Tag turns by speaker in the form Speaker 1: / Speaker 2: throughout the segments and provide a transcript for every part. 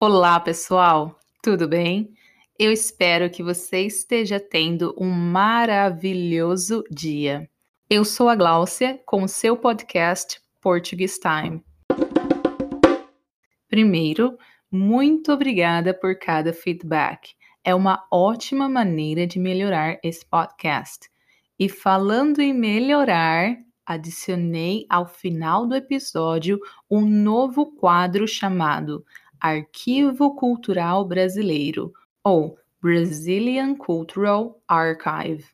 Speaker 1: Olá, pessoal, tudo bem? Eu espero que você esteja tendo um maravilhoso dia. Eu sou a Gláucia com o seu podcast Portuguese Time. Primeiro, muito obrigada por cada feedback. É uma ótima maneira de melhorar esse podcast. E falando em melhorar, adicionei ao final do episódio um novo quadro chamado Arquivo Cultural Brasileiro, ou Brazilian Cultural Archive,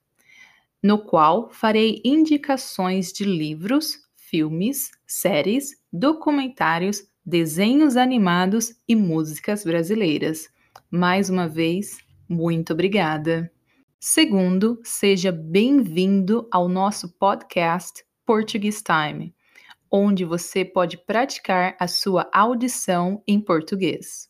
Speaker 1: no qual farei indicações de livros, filmes, séries, documentários, desenhos animados e músicas brasileiras. Mais uma vez, muito obrigada. Segundo, seja bem-vindo ao nosso podcast Portuguese Time onde você pode praticar a sua audição em português.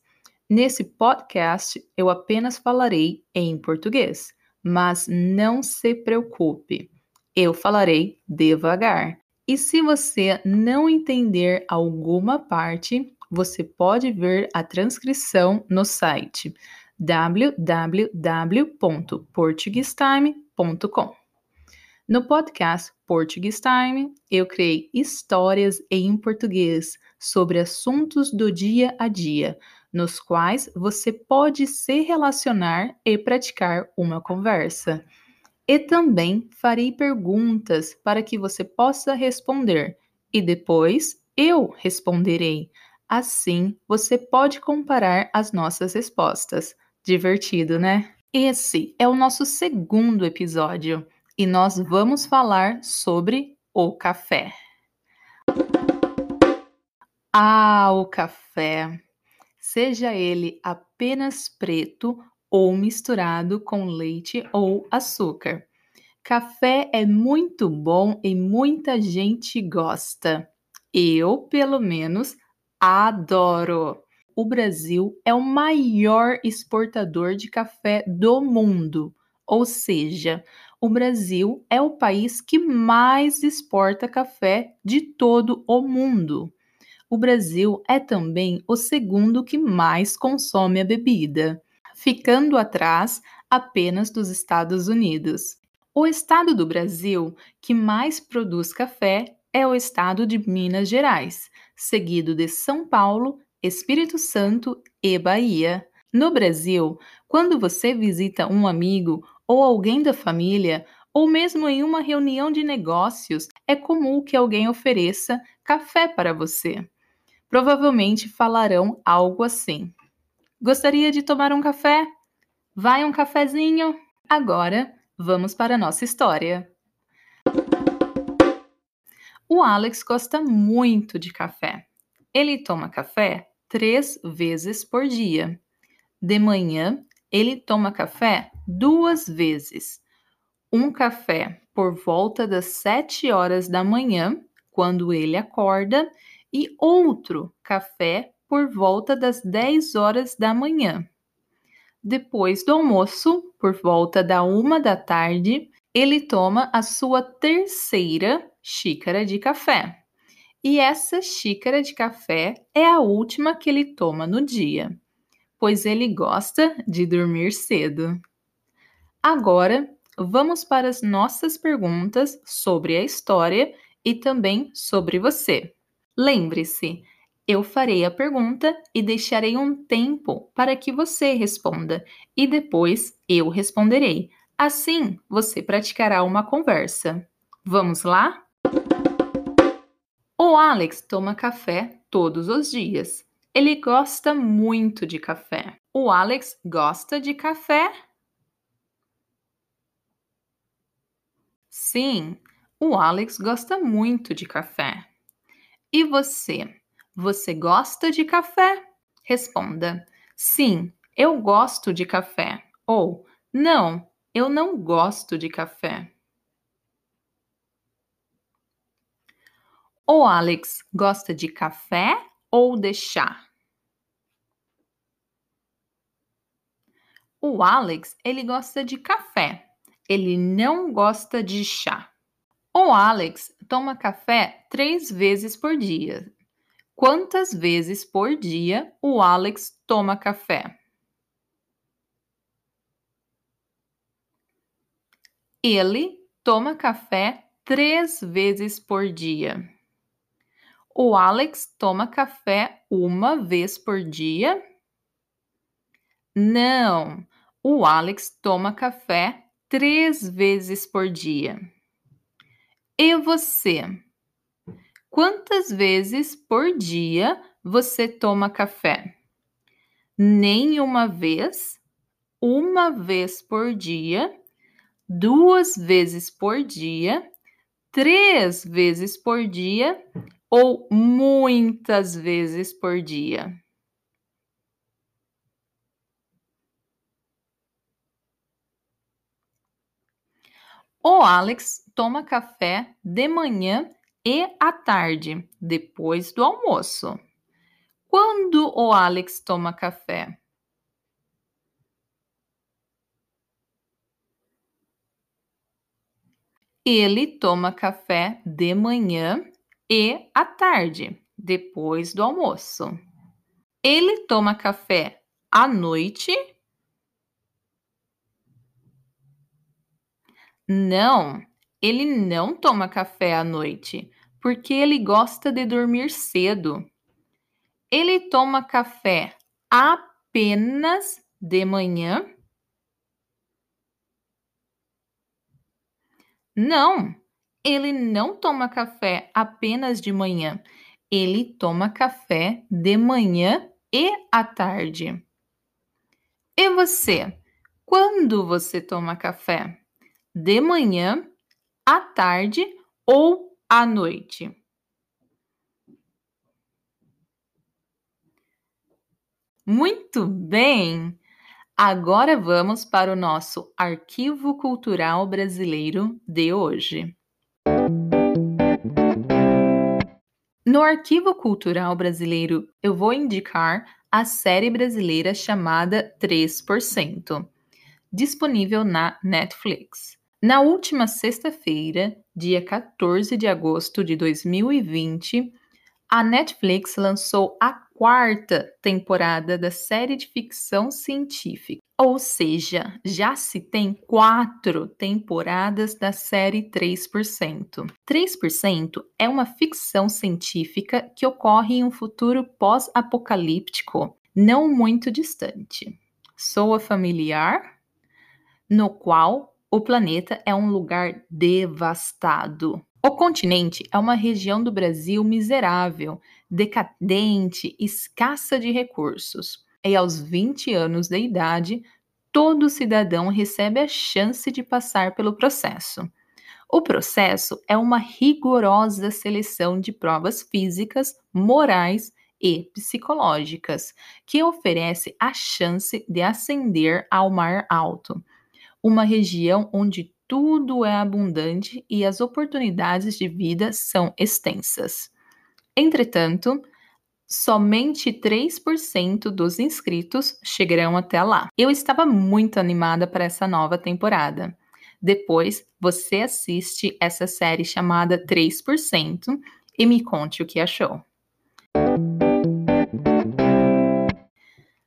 Speaker 1: Nesse podcast, eu apenas falarei em português, mas não se preocupe, eu falarei devagar. E se você não entender alguma parte, você pode ver a transcrição no site www.portuguestime.com. No podcast Portuguese Time, eu criei histórias em português sobre assuntos do dia a dia, nos quais você pode se relacionar e praticar uma conversa. E também farei perguntas para que você possa responder, e depois eu responderei. Assim, você pode comparar as nossas respostas. Divertido, né? Esse é o nosso segundo episódio e nós vamos falar sobre o café. Ah, o café! Seja ele apenas preto ou misturado com leite ou açúcar. Café é muito bom e muita gente gosta. Eu, pelo menos, adoro. O Brasil é o maior exportador de café do mundo, ou seja, o Brasil é o país que mais exporta café de todo o mundo. O Brasil é também o segundo que mais consome a bebida, ficando atrás apenas dos Estados Unidos. O estado do Brasil que mais produz café é o estado de Minas Gerais, seguido de São Paulo, Espírito Santo e Bahia. No Brasil, quando você visita um amigo ou alguém da família, ou mesmo em uma reunião de negócios, é comum que alguém ofereça café para você. Provavelmente falarão algo assim: Gostaria de tomar um café? Vai um cafezinho? Agora, vamos para a nossa história. O Alex gosta muito de café. Ele toma café três vezes por dia. De manhã, ele toma café duas vezes. Um café por volta das 7 horas da manhã, quando ele acorda, e outro café por volta das 10 horas da manhã. Depois do almoço, por volta da uma da tarde, ele toma a sua terceira xícara de café. E essa xícara de café é a última que ele toma no dia pois ele gosta de dormir cedo. Agora, vamos para as nossas perguntas sobre a história e também sobre você. Lembre-se, eu farei a pergunta e deixarei um tempo para que você responda, e depois eu responderei. Assim, você praticará uma conversa. Vamos lá? O Alex toma café todos os dias. Ele gosta muito de café. O Alex gosta de café? Sim, o Alex gosta muito de café. E você? Você gosta de café? Responda: Sim, eu gosto de café. Ou Não, eu não gosto de café. O Alex gosta de café ou de chá? O Alex, ele gosta de café. Ele não gosta de chá. O Alex toma café três vezes por dia. Quantas vezes por dia o Alex toma café? Ele toma café três vezes por dia. O Alex toma café uma vez por dia? Não, o Alex toma café três vezes por dia. E você? Quantas vezes por dia você toma café? Nenhuma vez, uma vez por dia, duas vezes por dia, três vezes por dia ou muitas vezes por dia? O Alex toma café de manhã e à tarde, depois do almoço. Quando o Alex toma café? Ele toma café de manhã e à tarde, depois do almoço. Ele toma café à noite? Não, ele não toma café à noite, porque ele gosta de dormir cedo. Ele toma café apenas de manhã? Não, ele não toma café apenas de manhã. Ele toma café de manhã e à tarde. E você? Quando você toma café? De manhã, à tarde ou à noite? Muito bem! Agora vamos para o nosso Arquivo Cultural Brasileiro de hoje. No Arquivo Cultural Brasileiro, eu vou indicar a série brasileira chamada 3%, disponível na Netflix. Na última sexta-feira, dia 14 de agosto de 2020, a Netflix lançou a quarta temporada da série de ficção científica. Ou seja, já se tem quatro temporadas da série 3%. 3% é uma ficção científica que ocorre em um futuro pós-apocalíptico não muito distante. Soa familiar? No qual o planeta é um lugar devastado. O continente é uma região do Brasil miserável, decadente, escassa de recursos. E aos 20 anos de idade, todo cidadão recebe a chance de passar pelo processo. O processo é uma rigorosa seleção de provas físicas, morais e psicológicas, que oferece a chance de ascender ao mar alto, uma região onde tudo é abundante e as oportunidades de vida são extensas. Entretanto, somente 3% dos inscritos chegarão até lá. Eu estava muito animada para essa nova temporada. Depois, você assiste essa série chamada 3% e me conte o que achou.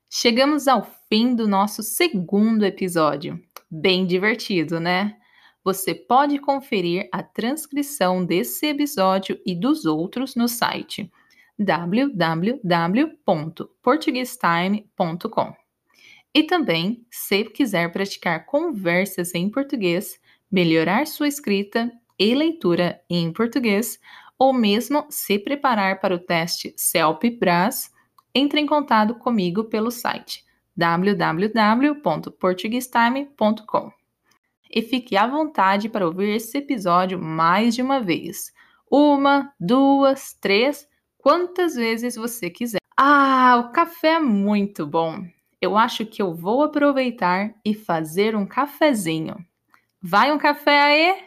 Speaker 1: Chegamos ao fim do nosso segundo episódio. Bem divertido, né? Você pode conferir a transcrição desse episódio e dos outros no site www.portuguestime.com. E também, se quiser praticar conversas em português, melhorar sua escrita e leitura em português, ou mesmo se preparar para o teste CELP-BRAS, entre em contato comigo pelo site www.portuguestime.com e fique à vontade para ouvir esse episódio mais de uma vez. Uma, duas, três, quantas vezes você quiser. Ah, o café é muito bom. Eu acho que eu vou aproveitar e fazer um cafezinho. Vai um café aí?